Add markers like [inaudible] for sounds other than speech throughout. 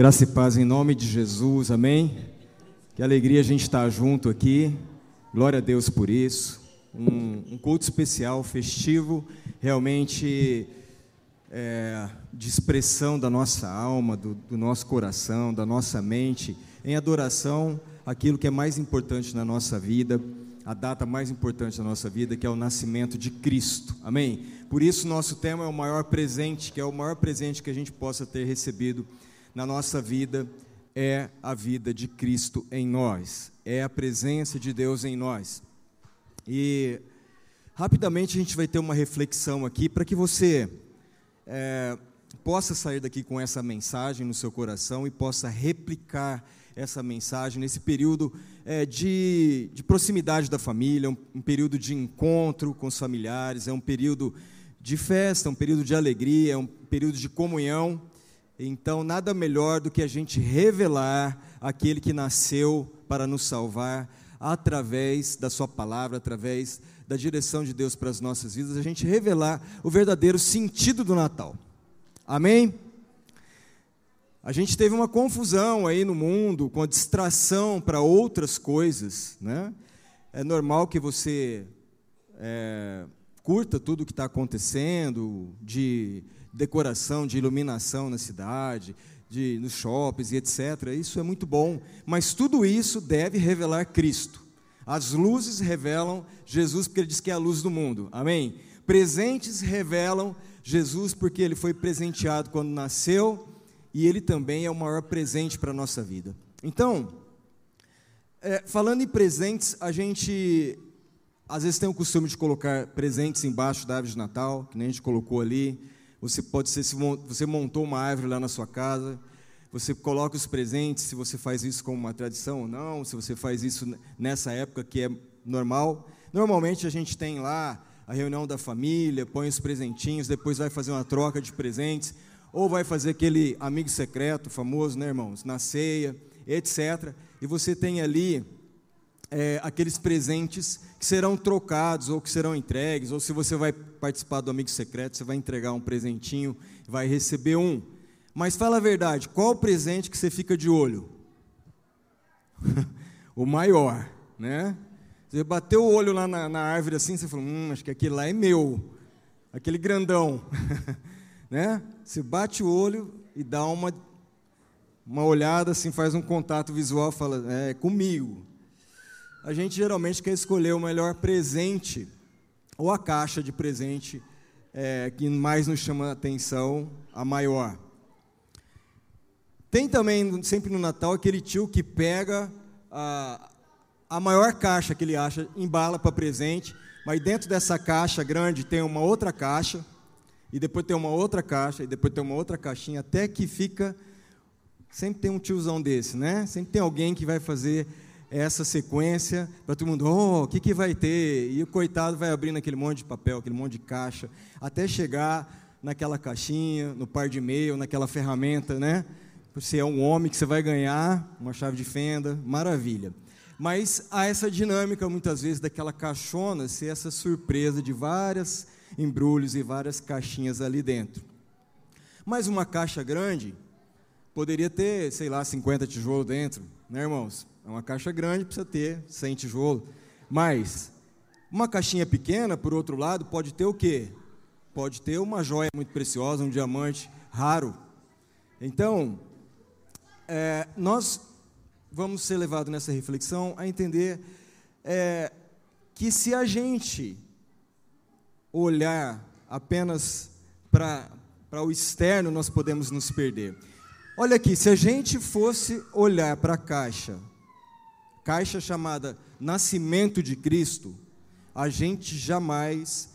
Graça e paz em nome de Jesus, amém? Que alegria a gente estar junto aqui, glória a Deus por isso. Um, um culto especial, festivo, realmente é, de expressão da nossa alma, do, do nosso coração, da nossa mente, em adoração aquilo que é mais importante na nossa vida, a data mais importante da nossa vida, que é o nascimento de Cristo, amém? Por isso, nosso tema é o maior presente, que é o maior presente que a gente possa ter recebido na nossa vida é a vida de Cristo em nós, é a presença de Deus em nós. E rapidamente a gente vai ter uma reflexão aqui para que você é, possa sair daqui com essa mensagem no seu coração e possa replicar essa mensagem nesse período é, de, de, proximidade da família, um, um período de encontro com os familiares, é um período de festa, um período de alegria, um período de comunhão. Então, nada melhor do que a gente revelar aquele que nasceu para nos salvar através da Sua palavra, através da direção de Deus para as nossas vidas, a gente revelar o verdadeiro sentido do Natal. Amém? A gente teve uma confusão aí no mundo com a distração para outras coisas, né? É normal que você é, curta tudo o que está acontecendo, de decoração, de iluminação na cidade, de, nos shoppings e etc. Isso é muito bom, mas tudo isso deve revelar Cristo. As luzes revelam Jesus porque ele diz que é a luz do mundo. Amém? Presentes revelam Jesus porque ele foi presenteado quando nasceu e ele também é o maior presente para a nossa vida. Então, é, falando em presentes, a gente às vezes tem o costume de colocar presentes embaixo da árvore de Natal, que nem a gente colocou ali. Você pode ser, se você montou uma árvore lá na sua casa, você coloca os presentes, se você faz isso como uma tradição ou não, se você faz isso nessa época que é normal. Normalmente a gente tem lá a reunião da família, põe os presentinhos, depois vai fazer uma troca de presentes, ou vai fazer aquele amigo secreto famoso, né, irmãos, na ceia, etc. E você tem ali é, aqueles presentes que serão trocados ou que serão entregues, ou se você vai participar do amigo secreto, você vai entregar um presentinho, vai receber um. Mas fala a verdade, qual o presente que você fica de olho? [laughs] o maior, né? Você bateu o olho lá na, na, árvore assim, você falou, hum, acho que aquele lá é meu, aquele grandão, [laughs] né? Você bate o olho e dá uma, uma olhada assim, faz um contato visual, fala, é, é comigo a gente geralmente quer escolher o melhor presente ou a caixa de presente é, que mais nos chama a atenção, a maior. Tem também, sempre no Natal, aquele tio que pega a, a maior caixa que ele acha, embala para presente, mas dentro dessa caixa grande tem uma outra caixa, e depois tem uma outra caixa, e depois tem uma outra caixinha, até que fica. Sempre tem um tiozão desse, né? Sempre tem alguém que vai fazer essa sequência para todo mundo, oh, o que, que vai ter? E o coitado vai abrindo aquele monte de papel, aquele monte de caixa, até chegar naquela caixinha, no par de e-mail, naquela ferramenta, né? Você é um homem que você vai ganhar uma chave de fenda, maravilha. Mas há essa dinâmica, muitas vezes, daquela caixona ser essa surpresa de várias embrulhos e várias caixinhas ali dentro. Mas uma caixa grande poderia ter, sei lá, 50 tijolos dentro, né, irmãos? É uma caixa grande, precisa ter 100 tijolos. Mas uma caixinha pequena, por outro lado, pode ter o quê? Pode ter uma joia muito preciosa, um diamante raro. Então, é, nós vamos ser levados nessa reflexão a entender é, que se a gente olhar apenas para o externo, nós podemos nos perder. Olha aqui, se a gente fosse olhar para a caixa caixa chamada Nascimento de Cristo, a gente jamais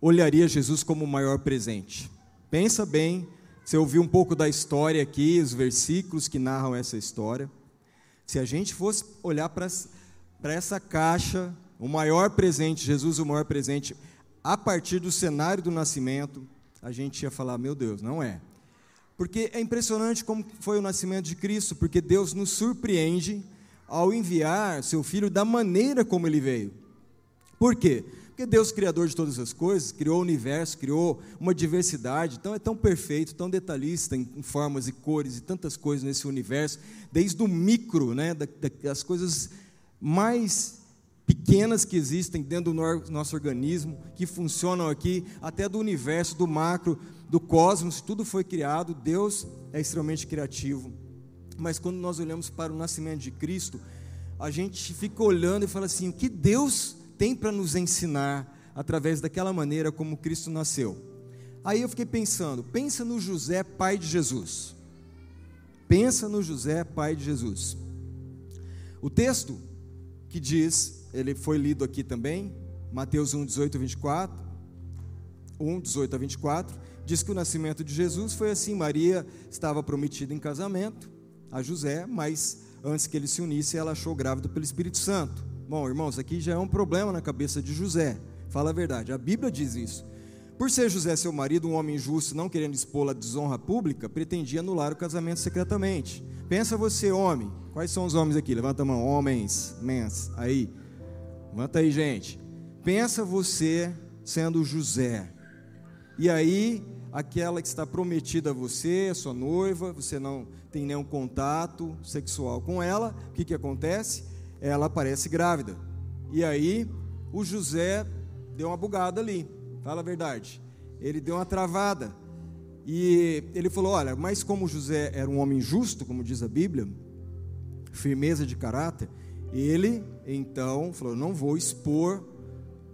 olharia Jesus como o maior presente. Pensa bem, você ouviu um pouco da história aqui, os versículos que narram essa história. Se a gente fosse olhar para essa caixa, o maior presente, Jesus, o maior presente, a partir do cenário do nascimento, a gente ia falar: meu Deus, não é. Porque é impressionante como foi o nascimento de Cristo, porque Deus nos surpreende ao enviar seu filho da maneira como ele veio. Por quê? Porque Deus, criador de todas as coisas, criou o universo, criou uma diversidade, então é tão perfeito, tão detalhista em, formas e cores e tantas coisas nesse universo, desde o micro, né, das coisas mais pequenas que existem dentro do nosso organismo, que funcionam aqui, até do universo, do macro, do cosmos, tudo foi criado, Deus é extremamente criativo. Mas quando nós olhamos para o nascimento de Cristo, a gente fica olhando e fala assim: o que Deus tem para nos ensinar através daquela maneira como Cristo nasceu. Aí eu fiquei pensando, pensa no José, pai de Jesus. Pensa no José, pai de Jesus. O texto que diz, ele foi lido aqui também, Mateus 1, 18 a 24, 1, 18 a 24, diz que o nascimento de Jesus foi assim: Maria estava prometida em casamento a José, mas antes que ele se unisse, ela achou grávida pelo Espírito Santo. Bom, irmãos, aqui já é um problema na cabeça de José. Fala a verdade, a Bíblia diz isso. Por ser José seu marido, um homem justo, não querendo expô-la à desonra pública, pretendia anular o casamento secretamente. Pensa você, homem. Quais são os homens aqui? Levanta a mão. Homens, mens. Aí. Levanta aí, gente. Pensa você sendo José. E aí, aquela que está prometida a você, a sua noiva, você não tem nenhum contato sexual com ela, o que, que acontece? ela aparece grávida. E aí o José deu uma bugada ali, fala a verdade. Ele deu uma travada. E ele falou: Olha, mas como José era um homem justo, como diz a Bíblia, firmeza de caráter, ele então falou: Não vou expor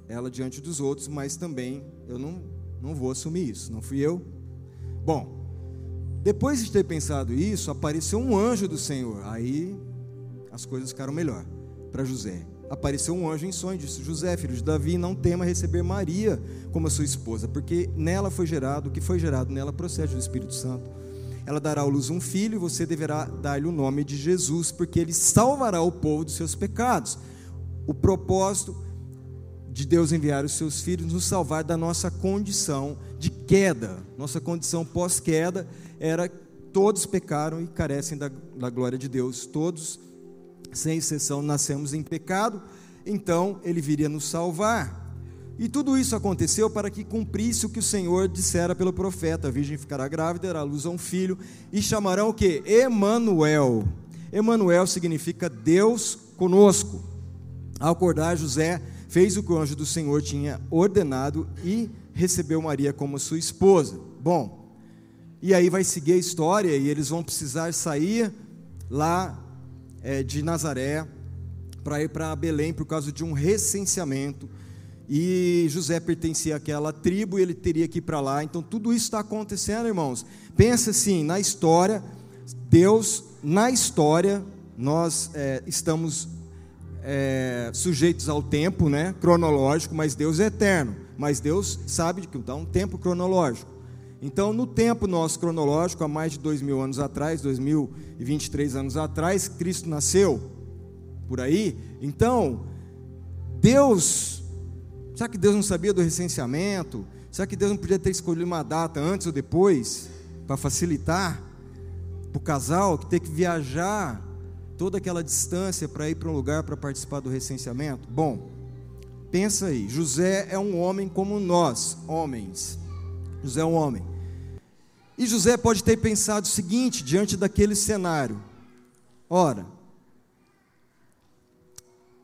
ela diante dos outros, mas também eu não, não vou assumir isso, não fui eu. Bom, depois de ter pensado isso, apareceu um anjo do Senhor. Aí as coisas ficaram melhor para José. Apareceu um anjo em sonho, disse: José, filho de Davi, não tema receber Maria como sua esposa, porque nela foi gerado, o que foi gerado nela procede do Espírito Santo. Ela dará à luz um filho e você deverá dar-lhe o nome de Jesus, porque ele salvará o povo dos seus pecados. O propósito de Deus enviar os seus filhos nos salvar da nossa condição de queda. Nossa condição pós-queda era todos pecaram e carecem da, da glória de Deus, todos sem exceção, nascemos em pecado, então ele viria nos salvar. E tudo isso aconteceu para que cumprisse o que o Senhor dissera pelo profeta: a virgem ficará grávida, dará luz a um filho, e chamarão o que? Emanuel. Emanuel significa Deus conosco. Ao acordar, José fez o que o anjo do Senhor tinha ordenado e recebeu Maria como sua esposa. Bom, e aí vai seguir a história e eles vão precisar sair lá é, de Nazaré para ir para Belém por causa de um recenseamento. E José pertencia àquela tribo e ele teria que ir para lá. Então tudo isso está acontecendo, irmãos. Pensa assim, na história, Deus, na história, nós é, estamos é, sujeitos ao tempo, né, cronológico, mas Deus é eterno. Mas Deus sabe que dá um tempo cronológico. Então, no tempo nosso cronológico, há mais de dois mil anos atrás, dois mil e vinte e três anos atrás, Cristo nasceu por aí. Então, Deus, será que Deus não sabia do recenseamento? Será que Deus não podia ter escolhido uma data antes ou depois para facilitar para o casal que ter que viajar toda aquela distância para ir para um lugar para participar do recenseamento? Bom, pensa aí, José é um homem como nós, homens. José é um homem. E José pode ter pensado o seguinte diante daquele cenário: ora,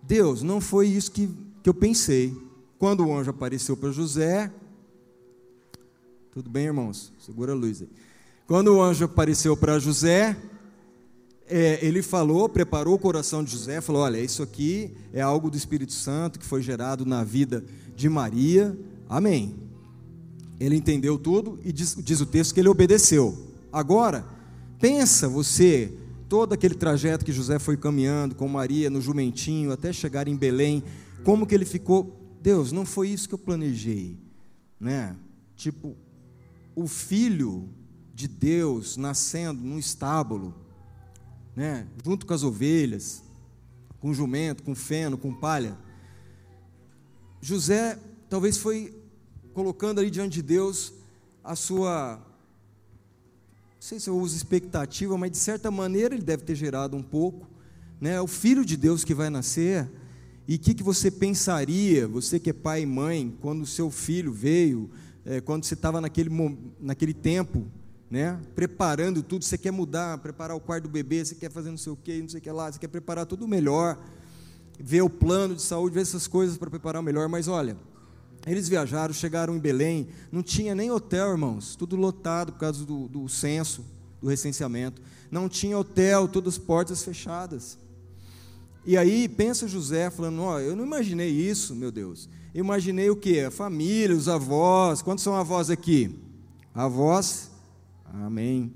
Deus, não foi isso que, que eu pensei. Quando o anjo apareceu para José, tudo bem, irmãos? Segura a luz aí. Quando o anjo apareceu para José, é, ele falou, preparou o coração de José, falou: Olha, isso aqui é algo do Espírito Santo que foi gerado na vida de Maria. Amém. Ele entendeu tudo e diz, diz o texto que ele obedeceu. Agora, pensa você, todo aquele trajeto que José foi caminhando com Maria no jumentinho até chegar em Belém, como que ele ficou, Deus, não foi isso que eu planejei, né? Tipo, o filho de Deus nascendo num estábulo, né, junto com as ovelhas, com jumento, com feno, com palha. José talvez foi colocando ali diante de Deus a sua, não sei se eu uso expectativa, mas de certa maneira ele deve ter gerado um pouco, né? O filho de Deus que vai nascer, E o que, que você pensaria, você que é pai e mãe, quando o seu filho veio, é, quando você estava naquele, naquele tempo, né, preparando tudo, você quer mudar, preparar o quarto do bebê, você quer fazer não sei o que, não sei o que lá, você quer preparar tudo melhor, ver o plano de saúde, ver essas coisas para preparar melhor, mas olha, eles viajaram, chegaram em Belém, não tinha nem hotel, irmãos, tudo lotado por causa do, do censo, do recenseamento, não tinha hotel, todas as portas fechadas. E aí pensa José falando: Ó, oh, eu não imaginei isso, meu Deus. Eu imaginei o que? A família, os avós. Quantos são avós aqui? Avós? Amém.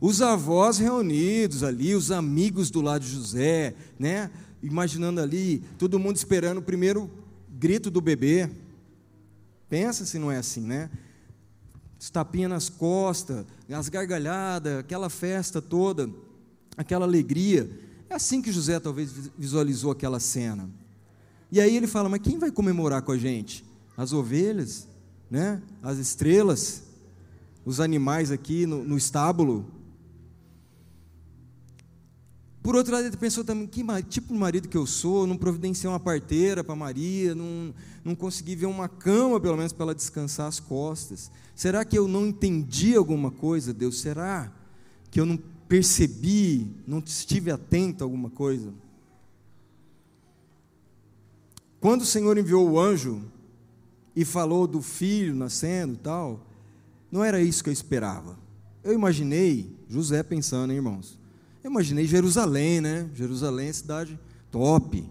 Os avós reunidos ali, os amigos do lado de José, né? Imaginando ali, todo mundo esperando o primeiro grito do bebê. Pensa se não é assim, né? Estapinha nas costas, as gargalhadas, aquela festa toda, aquela alegria. É assim que José talvez visualizou aquela cena. E aí ele fala: Mas quem vai comemorar com a gente? As ovelhas, né? as estrelas, os animais aqui no, no estábulo. Por outro lado, ele pensou também: que tipo de marido que eu sou? Não providenciei uma parteira para Maria, não, não consegui ver uma cama, pelo menos, para ela descansar as costas. Será que eu não entendi alguma coisa, Deus? Será que eu não percebi, não estive atento a alguma coisa. Quando o Senhor enviou o anjo e falou do filho nascendo e tal, não era isso que eu esperava. Eu imaginei, José pensando, hein, irmãos? Eu imaginei Jerusalém, né? Jerusalém é cidade top.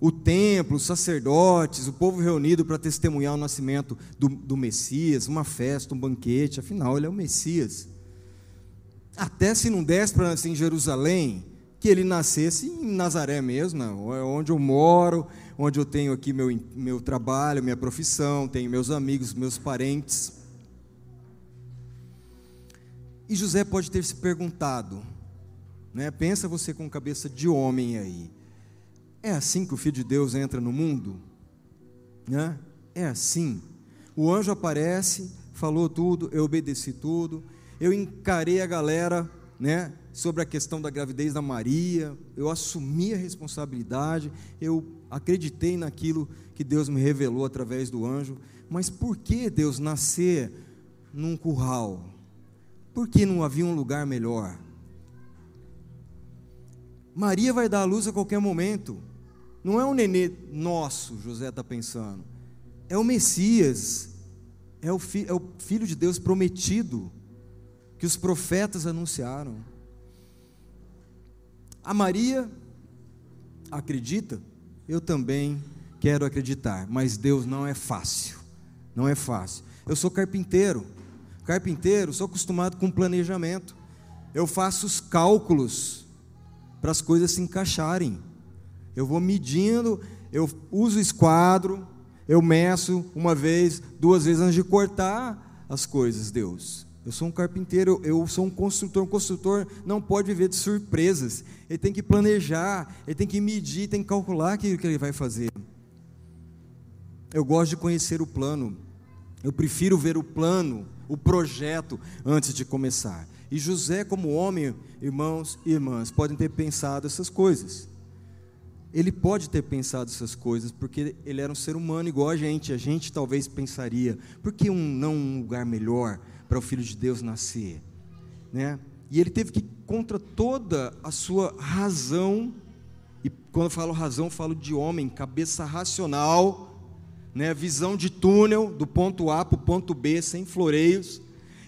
O templo, os sacerdotes, o povo reunido para testemunhar o nascimento do, do Messias, uma festa, um banquete, afinal, ele é o Messias. Até se não desse para nascer em Jerusalém, que ele nascesse em Nazaré mesmo, é onde eu moro, onde eu tenho aqui meu, meu trabalho, minha profissão, tenho meus amigos, meus parentes. E José pode ter se perguntado, né? pensa você com cabeça de homem aí, é assim que o Filho de Deus entra no mundo? Né? É assim. O anjo aparece, falou tudo, eu obedeci tudo, eu encarei a galera, né, sobre a questão da gravidez da Maria, eu assumi a responsabilidade, eu acreditei naquilo que Deus me revelou através do anjo, mas por que Deus nascer num curral? Por que não havia um lugar melhor? Maria vai dar a luz a qualquer momento. Não é um nenê nosso, José está pensando. É o Messias. É o, fi, é o Filho de Deus prometido que os profetas anunciaram. A Maria acredita, eu também quero acreditar, mas Deus não é fácil. Não é fácil. Eu sou carpinteiro. Carpinteiro, sou acostumado com planejamento. Eu faço os cálculos para as coisas se encaixarem. Eu vou medindo, eu uso esquadro, eu meço uma vez, duas vezes antes de cortar as coisas, Deus. Eu sou um carpinteiro, eu sou um construtor. Um construtor não pode viver de surpresas. Ele tem que planejar, ele tem que medir, tem que calcular aquilo que ele vai fazer. Eu gosto de conhecer o plano. Eu prefiro ver o plano, o projeto, antes de começar. E José, como homem, irmãos e irmãs, podem ter pensado essas coisas. Ele pode ter pensado essas coisas, porque ele era um ser humano igual a gente. A gente talvez pensaria: por que um, não um lugar melhor? para o Filho de Deus nascer. Né? E ele teve que, contra toda a sua razão, e quando eu falo razão, falo de homem, cabeça racional, né? visão de túnel, do ponto A para o ponto B, sem floreios.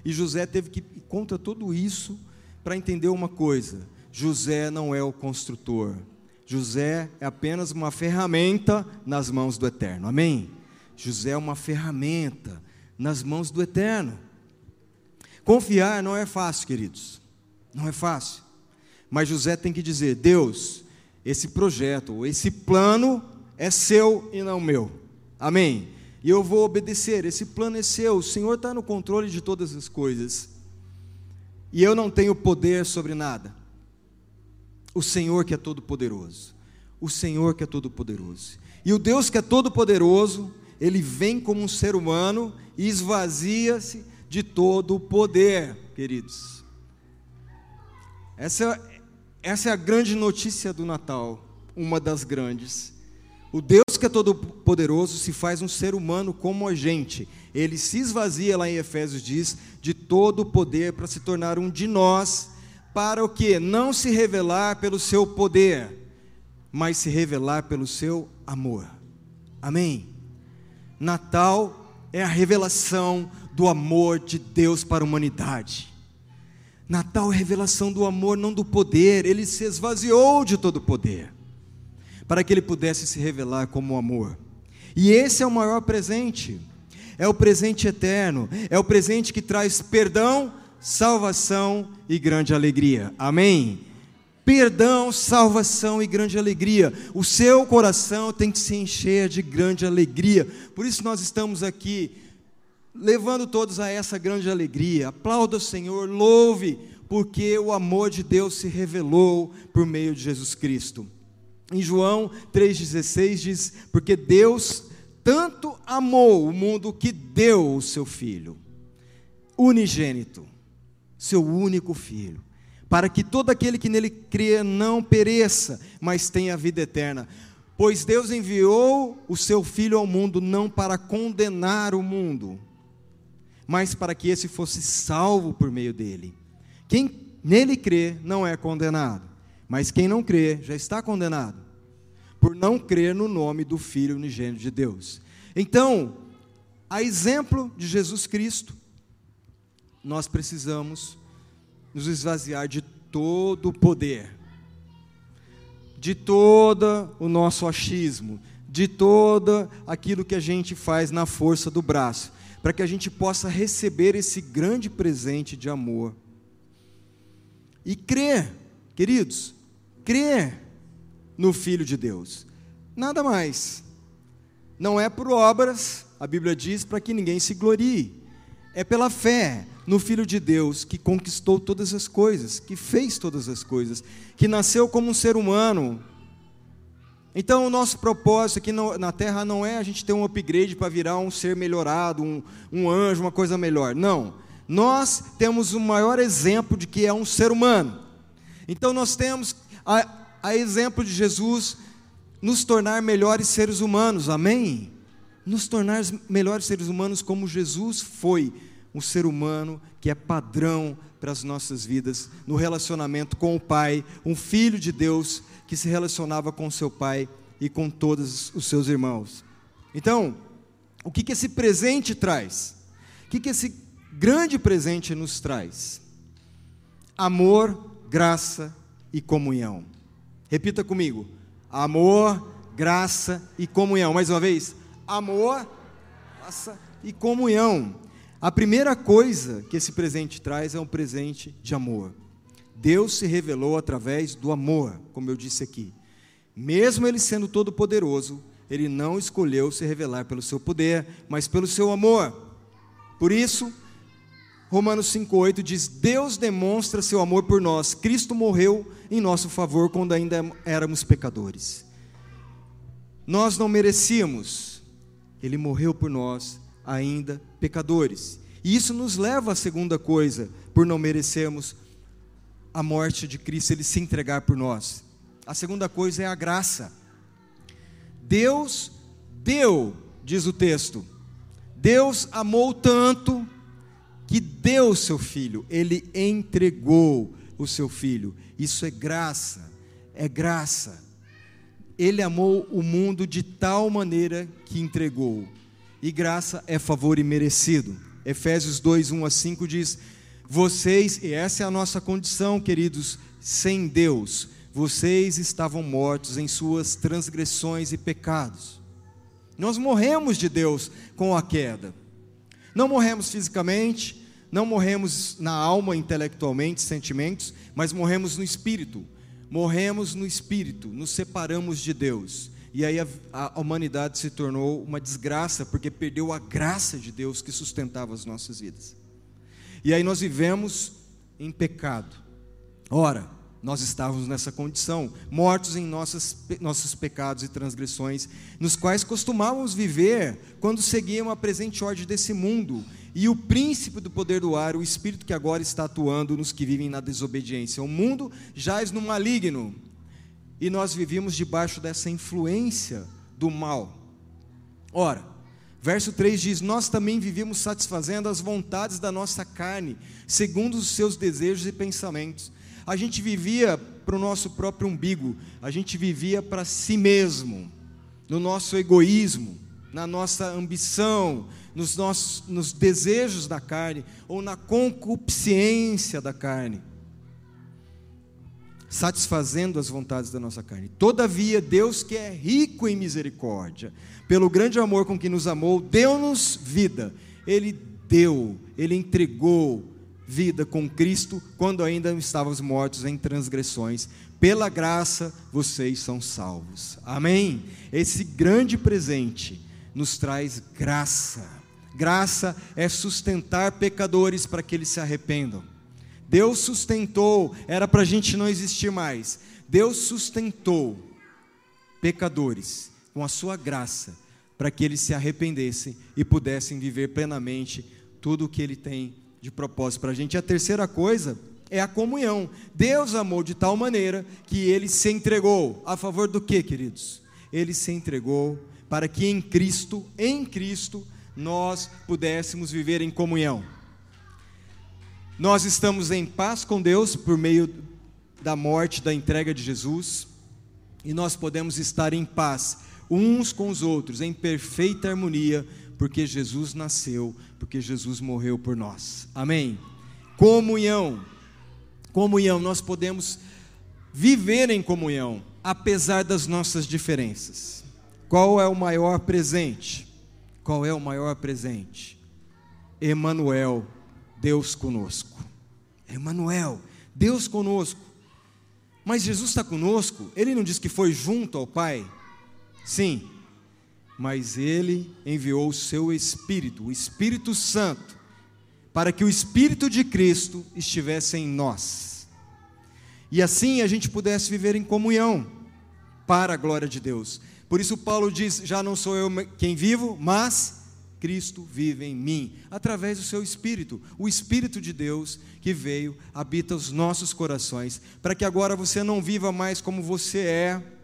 E José teve que ir contra tudo isso para entender uma coisa: José não é o construtor. José é apenas uma ferramenta nas mãos do Eterno. Amém? José é uma ferramenta nas mãos do Eterno. Confiar não é fácil, queridos. Não é fácil. Mas José tem que dizer: Deus, esse projeto, esse plano é seu e não meu. Amém? E eu vou obedecer. Esse plano é seu. O Senhor está no controle de todas as coisas. E eu não tenho poder sobre nada. O Senhor que é todo-poderoso. O Senhor que é todo-poderoso. E o Deus que é todo-poderoso, ele vem como um ser humano e esvazia-se de todo o poder, queridos. Essa, essa é a grande notícia do Natal uma das grandes. O Deus que é todo-poderoso se faz um ser humano como a gente. Ele se esvazia, lá em Efésios diz, de todo o poder para se tornar um de nós, para o que? Não se revelar pelo seu poder, mas se revelar pelo seu amor. Amém? Natal é a revelação do amor de Deus para a humanidade. Natal é a revelação do amor, não do poder. Ele se esvaziou de todo o poder, para que ele pudesse se revelar como amor. E esse é o maior presente. É o presente eterno, é o presente que traz perdão, salvação e grande alegria. Amém perdão, salvação e grande alegria. O seu coração tem que se encher de grande alegria. Por isso nós estamos aqui levando todos a essa grande alegria. Aplauda o Senhor, louve, porque o amor de Deus se revelou por meio de Jesus Cristo. Em João 3,16 diz: Porque Deus tanto amou o mundo que deu o seu Filho, unigênito, seu único Filho, para que todo aquele que nele crê não pereça, mas tenha vida eterna. Pois Deus enviou o seu Filho ao mundo não para condenar o mundo, mas para que esse fosse salvo por meio dele. Quem nele crê não é condenado, mas quem não crê já está condenado, por não crer no nome do Filho unigênito de Deus. Então, a exemplo de Jesus Cristo, nós precisamos nos esvaziar de todo o poder, de todo o nosso achismo, de todo aquilo que a gente faz na força do braço, para que a gente possa receber esse grande presente de amor. E crer, queridos, crer no Filho de Deus. Nada mais. Não é por obras, a Bíblia diz, para que ninguém se glorie. É pela fé, no Filho de Deus, que conquistou todas as coisas, que fez todas as coisas, que nasceu como um ser humano. Então, o nosso propósito aqui na Terra não é a gente ter um upgrade para virar um ser melhorado, um, um anjo, uma coisa melhor. Não. Nós temos o maior exemplo de que é um ser humano. Então, nós temos, a, a exemplo de Jesus, nos tornar melhores seres humanos. Amém? Nos tornar melhores seres humanos como Jesus foi um ser humano que é padrão para as nossas vidas, no relacionamento com o Pai, um filho de Deus que se relacionava com seu Pai e com todos os seus irmãos. Então, o que, que esse presente traz? O que, que esse grande presente nos traz? Amor, graça e comunhão. Repita comigo: amor, graça e comunhão. Mais uma vez: amor, graça e comunhão. A primeira coisa que esse presente traz é um presente de amor. Deus se revelou através do amor, como eu disse aqui. Mesmo ele sendo todo-poderoso, ele não escolheu se revelar pelo seu poder, mas pelo seu amor. Por isso, Romanos 5,8 diz: Deus demonstra seu amor por nós. Cristo morreu em nosso favor quando ainda éramos pecadores. Nós não merecíamos, ele morreu por nós ainda pecadores. E isso nos leva à segunda coisa, por não merecermos a morte de Cristo, ele se entregar por nós. A segunda coisa é a graça. Deus deu, diz o texto, Deus amou tanto que deu o seu filho, ele entregou o seu filho. Isso é graça, é graça. Ele amou o mundo de tal maneira que entregou e graça é favor imerecido. Efésios 2, 1 a 5 diz: Vocês, e essa é a nossa condição, queridos, sem Deus, vocês estavam mortos em suas transgressões e pecados. Nós morremos de Deus com a queda. Não morremos fisicamente, não morremos na alma, intelectualmente, sentimentos, mas morremos no espírito. Morremos no espírito, nos separamos de Deus. E aí a, a, humanidade se tornou uma desgraça, porque perdeu a graça de Deus que sustentava as nossas vidas. E aí nós vivemos em pecado. Ora, nós estávamos nessa condição, mortos em nossas, nossos pecados e transgressões, nos quais costumávamos viver quando seguíamos a presente ordem desse mundo. E o príncipe do poder do ar, o espírito que agora está atuando nos que vivem na desobediência. O mundo jaz no maligno e nós vivíamos debaixo dessa influência do mal. Ora, verso 3 diz: Nós também vivíamos satisfazendo as vontades da nossa carne, segundo os seus desejos e pensamentos. A gente vivia para o nosso próprio umbigo, a gente vivia para si mesmo, no nosso egoísmo, na nossa ambição, nos nossos nos desejos da carne ou na concupiscência da carne satisfazendo as vontades da nossa carne. Todavia, Deus, que é rico em misericórdia, pelo grande amor com que nos amou, deu-nos vida. Ele deu, ele entregou vida com Cristo quando ainda estávamos mortos em transgressões. Pela graça vocês são salvos. Amém? Esse grande presente nos traz graça. Graça é sustentar pecadores para que eles se arrependam. Deus sustentou, era para a gente não existir mais. Deus sustentou pecadores com a sua graça, para que eles se arrependessem e pudessem viver plenamente tudo o que Ele tem de propósito para a gente. E a terceira coisa é a comunhão. Deus amou de tal maneira que Ele se entregou. A favor do que, queridos? Ele se entregou para que em Cristo, em Cristo, nós pudéssemos viver em comunhão. Nós estamos em paz com Deus por meio da morte, da entrega de Jesus, e nós podemos estar em paz uns com os outros, em perfeita harmonia, porque Jesus nasceu, porque Jesus morreu por nós. Amém? Comunhão. Comunhão, nós podemos viver em comunhão, apesar das nossas diferenças. Qual é o maior presente? Qual é o maior presente? Emanuel Deus conosco. Emmanuel, Deus conosco. Mas Jesus está conosco, ele não diz que foi junto ao Pai? Sim, mas ele enviou o seu Espírito, o Espírito Santo, para que o Espírito de Cristo estivesse em nós. E assim a gente pudesse viver em comunhão, para a glória de Deus. Por isso, Paulo diz: Já não sou eu quem vivo, mas Cristo vive em mim, através do seu Espírito, o Espírito de Deus que veio, habita os nossos corações, para que agora você não viva mais como você é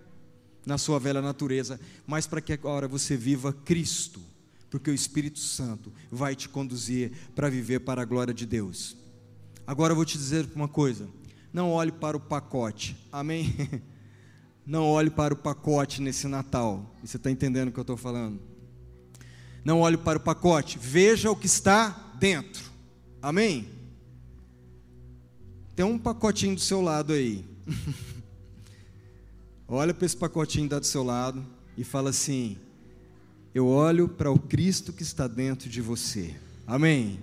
na sua velha natureza, mas para que agora você viva Cristo, porque o Espírito Santo vai te conduzir para viver para a glória de Deus. Agora eu vou te dizer uma coisa: não olhe para o pacote, amém? [laughs] Não olhe para o pacote nesse Natal, você está entendendo o que eu estou falando? Não olhe para o pacote, veja o que está dentro. Amém? Tem um pacotinho do seu lado aí. [laughs] Olha para esse pacotinho que está do seu lado e fala assim: Eu olho para o Cristo que está dentro de você. Amém?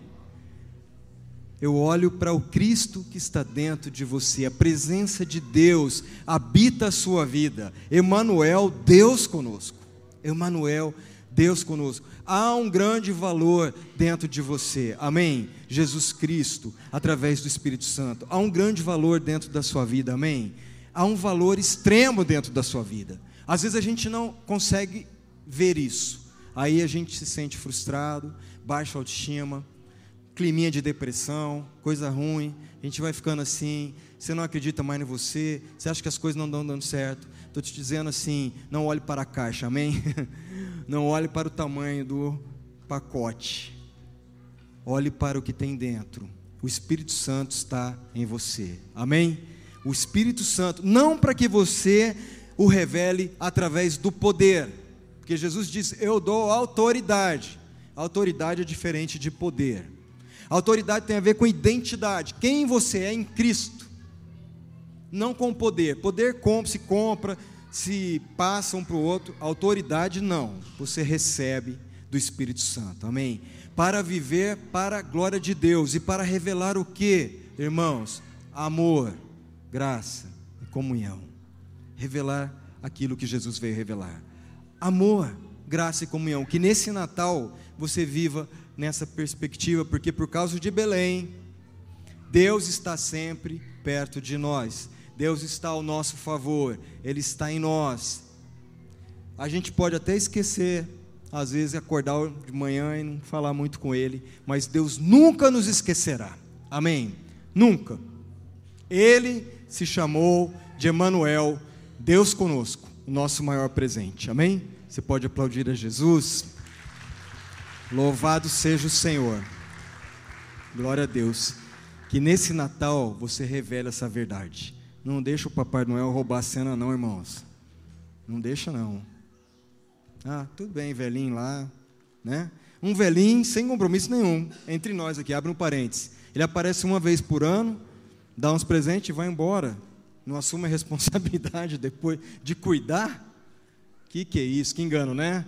Eu olho para o Cristo que está dentro de você. A presença de Deus habita a sua vida. Emanuel, Deus conosco. Emanuel, Deus conosco. Há um grande valor dentro de você, amém? Jesus Cristo, através do Espírito Santo. Há um grande valor dentro da sua vida, amém? Há um valor extremo dentro da sua vida. Às vezes a gente não consegue ver isso. Aí a gente se sente frustrado, baixa autoestima, climinha de depressão, coisa ruim. A gente vai ficando assim, você não acredita mais em você, você acha que as coisas não estão dando certo. Estou te dizendo assim, não olhe para a caixa, amém? [laughs] Não olhe para o tamanho do pacote. Olhe para o que tem dentro. O Espírito Santo está em você. Amém? O Espírito Santo, não para que você o revele através do poder. Porque Jesus diz: Eu dou autoridade. Autoridade é diferente de poder. Autoridade tem a ver com identidade. Quem você é em Cristo. Não com poder. Poder compra, se compra, se passa um para o outro, autoridade não, você recebe do Espírito Santo, amém? Para viver para a glória de Deus e para revelar o que, irmãos? Amor, graça e comunhão. Revelar aquilo que Jesus veio revelar. Amor, graça e comunhão. Que nesse Natal você viva nessa perspectiva, porque por causa de Belém, Deus está sempre perto de nós. Deus está ao nosso favor, Ele está em nós. A gente pode até esquecer, às vezes, acordar de manhã e não falar muito com Ele, mas Deus nunca nos esquecerá. Amém? Nunca. Ele se chamou de Emanuel, Deus conosco, o nosso maior presente. Amém? Você pode aplaudir a Jesus. Louvado seja o Senhor. Glória a Deus. Que nesse Natal você revele essa verdade. Não deixa o Papai Noel roubar a cena, não, irmãos. Não deixa, não. Ah, tudo bem, velhinho lá, né? Um velhinho sem compromisso nenhum, entre nós aqui, abre um parênteses. Ele aparece uma vez por ano, dá uns presentes e vai embora. Não assume a responsabilidade depois de cuidar. Que que é isso? Que engano, né?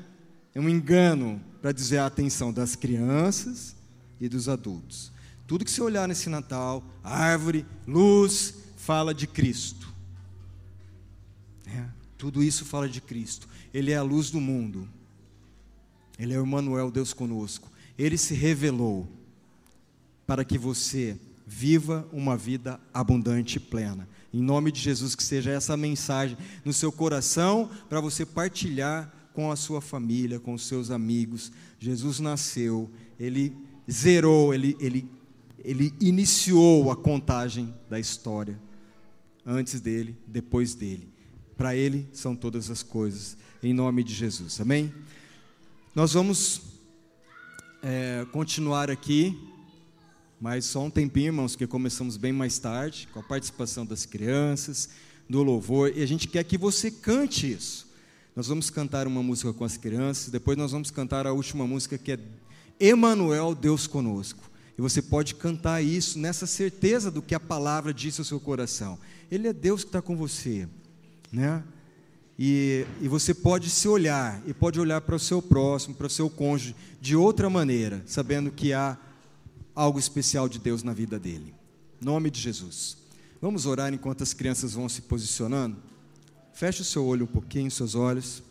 É um engano para dizer a atenção das crianças e dos adultos. Tudo que você olhar nesse Natal, árvore, luz, fala de Cristo. É, tudo isso fala de Cristo. Ele é a luz do mundo. Ele é o Emmanuel, Deus conosco. Ele se revelou para que você viva uma vida abundante e plena. Em nome de Jesus, que seja essa mensagem no seu coração para você partilhar com a sua família, com os seus amigos. Jesus nasceu, ele zerou, ele, ele ele iniciou a contagem da história. Antes dele, depois dele. Para ele são todas as coisas, em nome de Jesus. Amém? Nós vamos é, continuar aqui, mas só um tempinho, irmãos, que começamos bem mais tarde, com a participação das crianças, do louvor, e a gente quer que você cante isso. Nós vamos cantar uma música com as crianças, depois nós vamos cantar a última música que é Emanuel, Deus conosco. E você pode cantar isso nessa certeza do que a palavra disse ao seu coração. Ele é Deus que está com você, né? E, e você pode se olhar e pode olhar para o seu próximo, para o seu cônjuge de outra maneira, sabendo que há algo especial de Deus na vida dele. Nome de Jesus. Vamos orar enquanto as crianças vão se posicionando. Feche o seu olho um pouquinho, seus olhos.